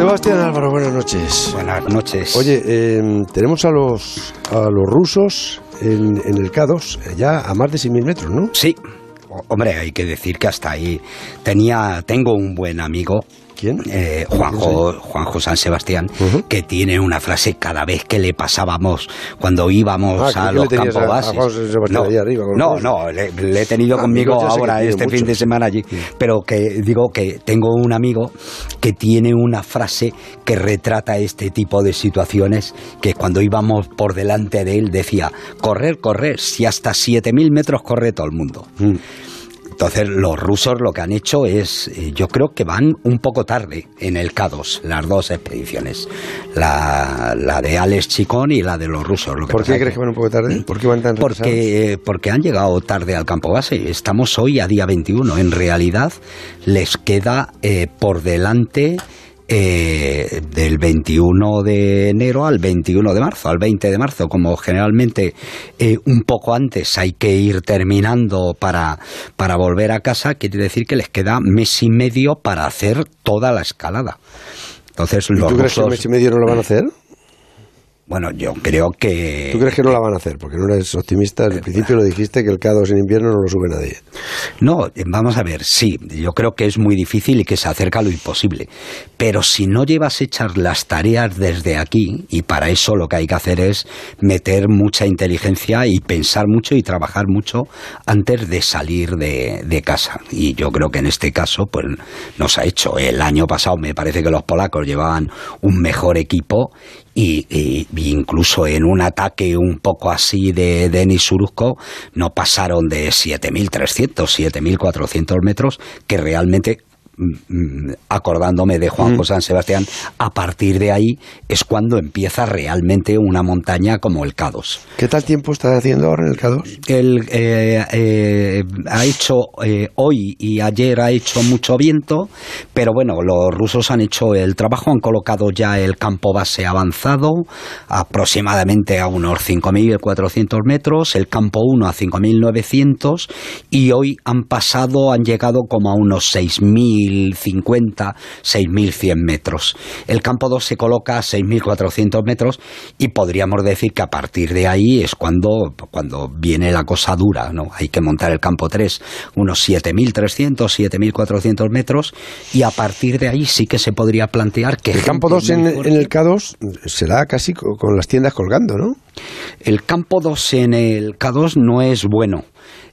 Sebastián Álvaro, buenas noches. Buenas noches. Oye, eh, tenemos a los, a los rusos en, en el K2 ya a más de 6.000 metros, ¿no? Sí. Hombre, hay que decir que hasta ahí tenía, tengo un buen amigo. ¿Quién? Eh, Juanjo, Juanjo San Sebastián, que tiene una frase cada vez que le pasábamos cuando íbamos Ah, a ¿qué los campos bases. No, arriba no, los no, le, le he tenido Ah, conmigo ahora este fin de semana allí, pero que digo que tengo un amigo que tiene una frase que retrata este tipo de situaciones, que cuando íbamos por delante de él decía, correr, correr, si hasta 7.000 metros corre todo el mundo. Mm. Entonces los rusos lo que han hecho es, eh, yo creo que van un poco tarde en el K2, las dos expediciones, la, la de Alex Chicón y la de los rusos. Lo que ¿Por qué es crees que van un poco tarde? ¿Por qué van tan porque, eh, porque han llegado tarde al campo base. Estamos hoy a día 21. En realidad les queda eh, por delante eh, del 21 de enero al 21 de marzo, al 20 de marzo, como generalmente eh, un poco antes hay que ir terminando para, para volver a casa, quiere decir que les queda mes y medio para hacer toda la escalada. Entonces ¿Y los tú crees que mes y medio no lo van a hacer? Bueno, yo creo que ¿Tú crees que no la van a hacer? Porque no eres optimista. Al principio lo dijiste que el K2 en invierno no lo sube nadie. No, eh, vamos a ver, sí, yo creo que es muy difícil y que se acerca a lo imposible. Pero si no llevas hechas las tareas desde aquí, y para eso lo que hay que hacer es meter mucha inteligencia y pensar mucho y trabajar mucho antes de salir de, de casa. Y yo creo que en este caso, pues nos ha hecho. El año pasado me parece que los polacos llevaban un mejor equipo y, y- incluso en un ataque un poco así de Denis Suruzco no pasaron de 7.300, 7.400 metros, que realmente acordándome de Juan José San Sebastián, a partir de ahí es cuando empieza realmente una montaña como el K2. ¿Qué tal tiempo está haciendo ahora en el K2? El, eh, eh, ha hecho eh, hoy y ayer ha hecho mucho viento, pero bueno, los rusos han hecho el trabajo, han colocado ya el campo base avanzado aproximadamente a unos 5.400 metros, el campo 1 a 5.900 y hoy han pasado, han llegado como a unos 6.050, 6.100 metros. El campo 2 se coloca a 6.400 metros y podríamos decir que a partir de ahí es cuando, cuando viene la cosa dura, ¿no? Hay que montar el campo 3 unos 7.300, 7.400 metros y a partir de ahí sí que se podría plantear que... El campo gente 2 en, en el K2 será casi co- con las tiendas colgando, ¿no? El campo 2 en el K2 no es bueno.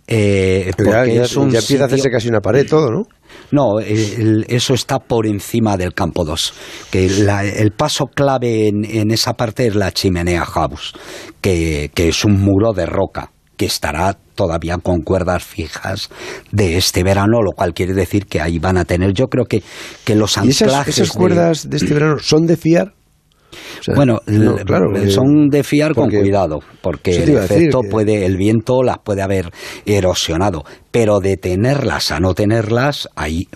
eh, Pero ya, porque ya- es un ya empieza a hacerse sitio- casi una pared todo, ¿no? No, el- eso está por encima del campo 2. Que la- el paso clave en, en esa parte es la chimenea House, que, que es un muro de roca que estará todavía con cuerdas fijas de este verano, lo cual quiere decir que ahí van a tener, yo creo que, que los ¿Y esas, anclajes esas de- cuerdas de este verano son de fiar? O sea, bueno, no, claro, eh, son de fiar con porque- cuidado, porque el efecto que- puede, el viento las puede haber erosionado, pero de tenerlas a no tenerlas hay,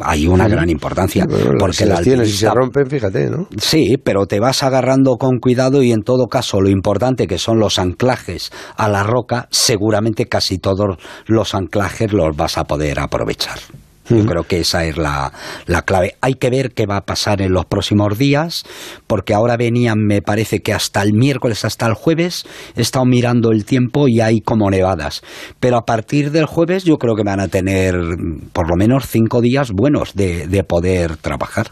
hay una gran importancia, Bueno, porque si las tienes y se rompen, fíjate, ¿no? Sí, pero te vas agarrando con cuidado y en todo caso lo importante que son los anclajes a la roca, seguramente casi todos los anclajes los vas a poder aprovechar. Yo creo que esa es la, la clave. Hay que ver qué va a pasar en los próximos días, porque ahora venían, me parece que hasta el miércoles, hasta el jueves, he estado mirando el tiempo y hay como nevadas. Pero a partir del jueves yo creo que van a tener por lo menos cinco días buenos de, de poder trabajar.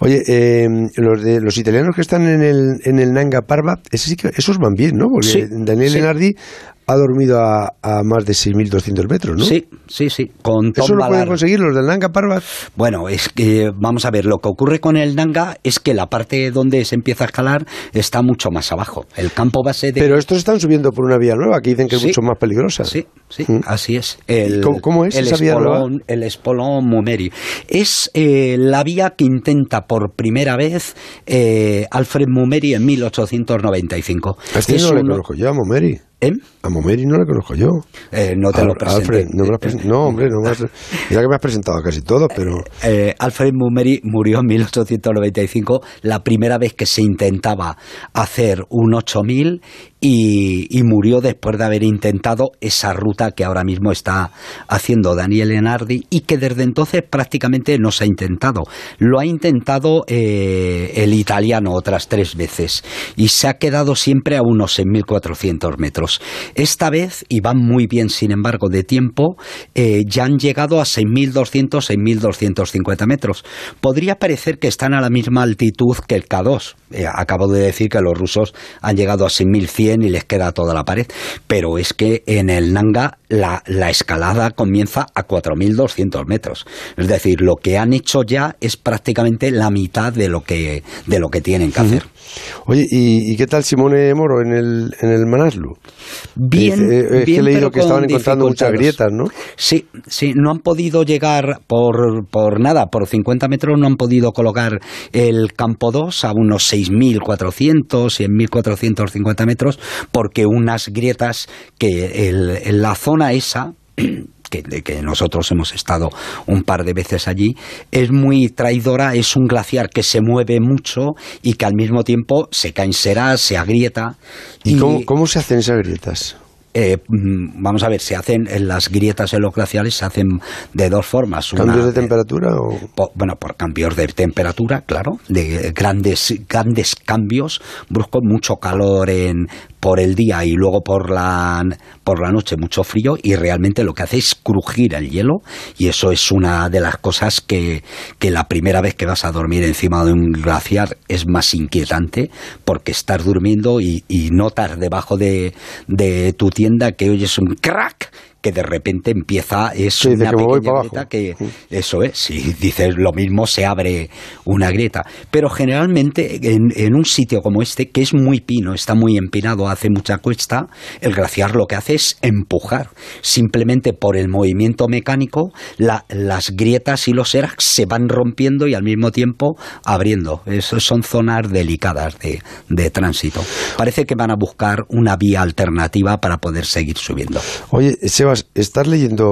Oye, eh, los de los italianos que están en el, en el Nanga Parbat, ese sí que, esos van bien, ¿no? Porque Sí, Daniel sí. Lenardi ha dormido a, a más de 6.200 metros, ¿no? Sí, sí, sí. Con Tom ¿Eso lo pueden conseguir los del Nanga Parbat? Bueno, es que vamos a ver, lo que ocurre con el Nanga es que la parte donde se empieza a escalar está mucho más abajo. El campo base de Pero estos están subiendo por una vía nueva que dicen que es mucho más peligrosa. Sí, sí, Mm. así es. El, ¿Y cómo- cómo es el esa vía espolón, El espolón Mumeri. Es eh, la vía que intenta por primera vez eh, Alfred Mumeri en 1895. A este Es no le uno- conozco yo, a Momeri. ¿Eh? A Momeri no le conozco yo. Eh, no te lo Al- presenté. Alfred, no, me lo has no, hombre, no me has- mira que me has presentado casi todo, pero... Eh, Alfred Mumeri murió en 1895, la primera vez que se intentaba hacer un 8000 y, murió después de haber intentado esa ruta que ahora mismo está haciendo Daniel Enardi y que desde entonces prácticamente no se ha intentado. Lo ha intentado eh, el italiano otras tres veces y se ha quedado siempre a unos 6.400 metros. Esta vez, y van muy bien sin embargo de tiempo, eh, ya han llegado a 6.200, 6.250 metros. Podría parecer que están a la misma altitud que el K2. Eh, acabo de decir que los rusos han llegado a 6.100 y les queda toda la pared. Pero es que en el Nanga la, la escalada comienza a 4.200 metros. Es decir, lo que han hecho ya es prácticamente la mitad de lo que, de lo que tienen que hacer. Oye, ¿y, qué tal Simone Moro en el, en el Manaslu? Bien, es que he leído que estaban encontrando muchas grietas, ¿no? Sí, sí, no han podido llegar por, por nada, por 50 metros no han podido colocar el campo 2 a unos 6.400 y en 1.450 metros porque unas grietas que en la zona esa que, que, nosotros hemos estado un par de veces allí, es muy traidora, es un glaciar que se mueve mucho y que al mismo tiempo se cae en se agrieta. ¿Y, cómo, cómo se hacen esas grietas? Eh, mm, vamos a ver, se hacen en las grietas glaciares se hacen de dos formas. ¿Cambios de temperatura? O? bueno, por cambios de temperatura, claro, de grandes, grandes cambios bruscos, mucho calor en, por el día y luego por la, por la noche mucho frío y realmente lo que hace es crujir el hielo y eso es una de las cosas que, que la primera vez que vas a dormir encima de un glaciar es más inquietante porque estás durmiendo y, y notas debajo de, de tu tienda que oyes un crack que de repente empieza, es una pequeña grieta que, eso es, si dices lo mismo, se abre una grieta. Pero generalmente en, un sitio como este, que es muy pino, está muy empinado, hace mucha cuesta, el glaciar lo que hace es empujar. Simplemente por el movimiento mecánico, las grietas y los erax se van rompiendo y al mismo tiempo abriendo. Eso son zonas delicadas de, de tránsito. Parece que van a buscar una vía alternativa para poder seguir subiendo. Oye, estás leyendo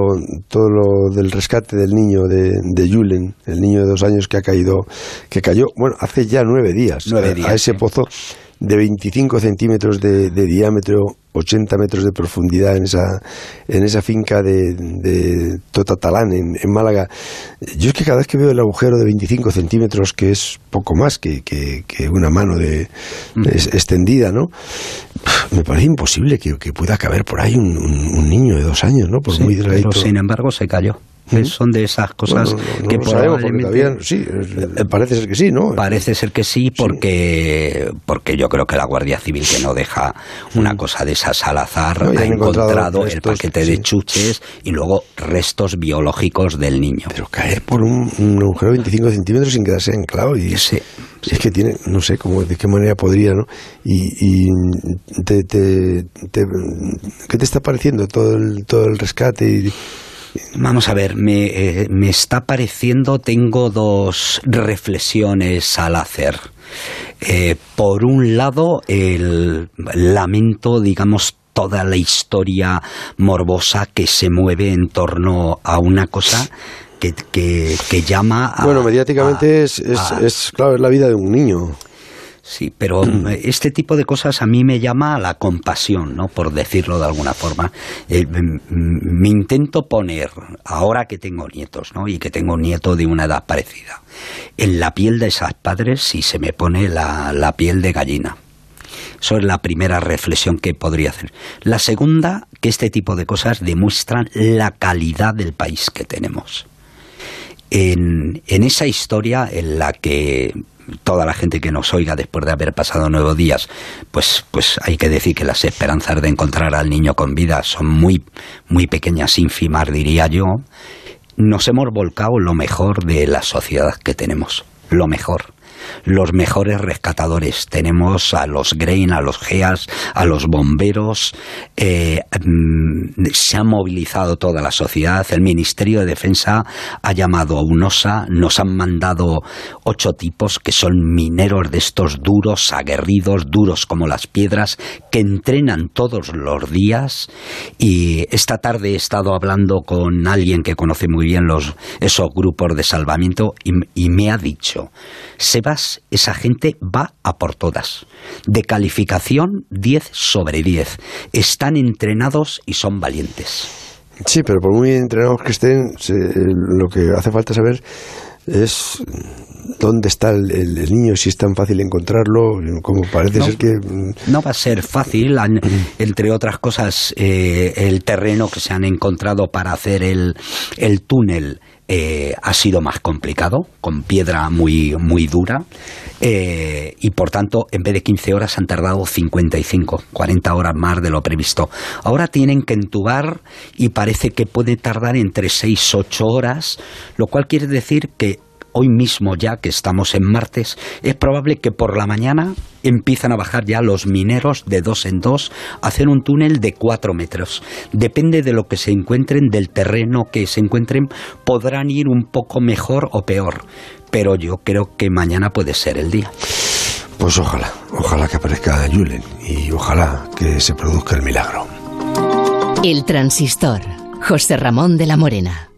todo lo del rescate del niño de, de Julen, el niño de dos años que ha caído, que cayó, bueno, hace ya nueve días, a, ese pozo de 25 centímetros de, diámetro, 80 metros de profundidad en esa, en esa finca de, de Totatalán, en, en, Málaga. Yo es que cada vez que veo el agujero de 25 centímetros, que es poco más que, que, una mano de, extendida, ¿no? Me parece imposible que, pueda caber por ahí un, niño de dos años, ¿no? Por muy Pero sin embargo se cayó. Son de esas cosas que probablemente... sí, eh, parece ser que sí, ¿no? Parece ser que sí porque, porque yo creo que la Guardia Civil que no deja una cosa de esas al azar ha encontrado, el paquete de chuches y luego restos biológicos del niño. Pero caer por un, agujero de 25 centímetros sin quedarse anclado y... Sí. Es que tiene, no sé cómo, de qué manera podría, ¿no? Y, te, te, ¿qué te está pareciendo todo el, todo el rescate y Vamos a ver, eh, me, está pareciendo, tengo dos reflexiones al hacer. Eh, por un lado, el lamento, digamos, toda la historia morbosa que se mueve en torno a una cosa que, que, llama a... Bueno, mediáticamente es, es, claro, es la vida de un niño. Sí, pero este tipo de cosas a mí me llama a la compasión, ¿no? Por decirlo de alguna forma. Eh, me intento poner, ahora que tengo nietos, ¿no? Y que tengo un nieto de una edad parecida, en la piel de esos padres si se me pone la, la piel de gallina. Eso es la primera reflexión que podría hacer. La segunda, que este tipo de cosas demuestran la calidad del país que tenemos. En, en esa historia en la que toda la gente que nos oiga después de haber pasado nueve días, pues, pues hay que decir que las esperanzas de encontrar al niño con vida son muy, muy pequeñas, ínfimas, diría yo. Nos hemos volcado lo mejor de la sociedad que tenemos, lo mejor los mejores rescatadores. Tenemos a los Grain, a los GEAS, a los bomberos. Eh, mm, se ha movilizado toda la sociedad. El Ministerio de Defensa ha llamado a UNOSA. Nos han mandado ocho tipos que son mineros de estos duros, aguerridos, duros como las piedras, que entrenan todos los días. Y esta tarde he estado hablando con alguien que conoce muy bien esos grupos de salvamiento y me ha dicho, se esa gente va a por todas. De calificación 10 sobre 10. Están entrenados y son valientes. Sí, pero por muy entrenados que estén, lo que hace falta saber es dónde está el, niño, si es tan fácil encontrarlo, como parece ser que... Mm, no va a ser fácil, entre otras cosas, eh, el terreno que se han encontrado para hacer el, el túnel eh, ha sido más complicado, con piedra muy, muy dura, eh, y por tanto, en vez de 15 horas han tardado 55, 40 horas más de lo previsto. Ahora tienen que entubar y parece que puede tardar entre 6 8 horas, lo cual quiere decir que hoy mismo ya que estamos en martes, es probable que por la mañana empiezan a bajar ya los mineros de dos en dos a hacer un túnel de cuatro metros. Depende de lo que se encuentren, del terreno que se encuentren, podrán ir un poco mejor o peor. Pero yo creo que mañana puede ser el día. Pues ojalá, ojalá que aparezca Julen y ojalá que se produzca el milagro. El transistor, José Ramón de la Morena.